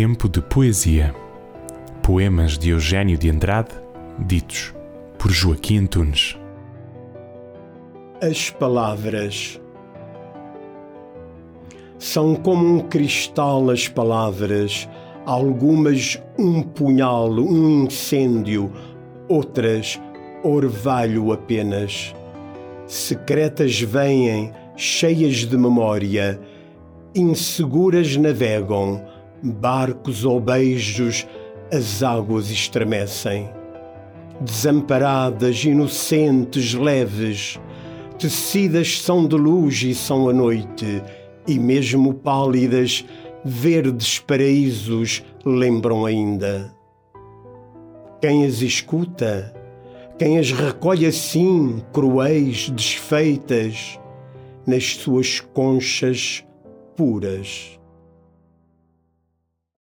Tempo de poesia. Poemas de Eugênio de Andrade, ditos por Joaquim Antunes. As palavras são como um cristal as palavras, algumas um punhal, um incêndio, outras orvalho apenas. Secretas vêm, cheias de memória, inseguras navegam, barcos ou beijos, as águas estremecem. Desamparadas, inocentes, leves, tecidas são de luz e são a noite, e mesmo pálidas, verdes paraísos lembram ainda. Quem as escuta, quem as recolhe assim, cruéis, desfeitas, nas suas conchas puras.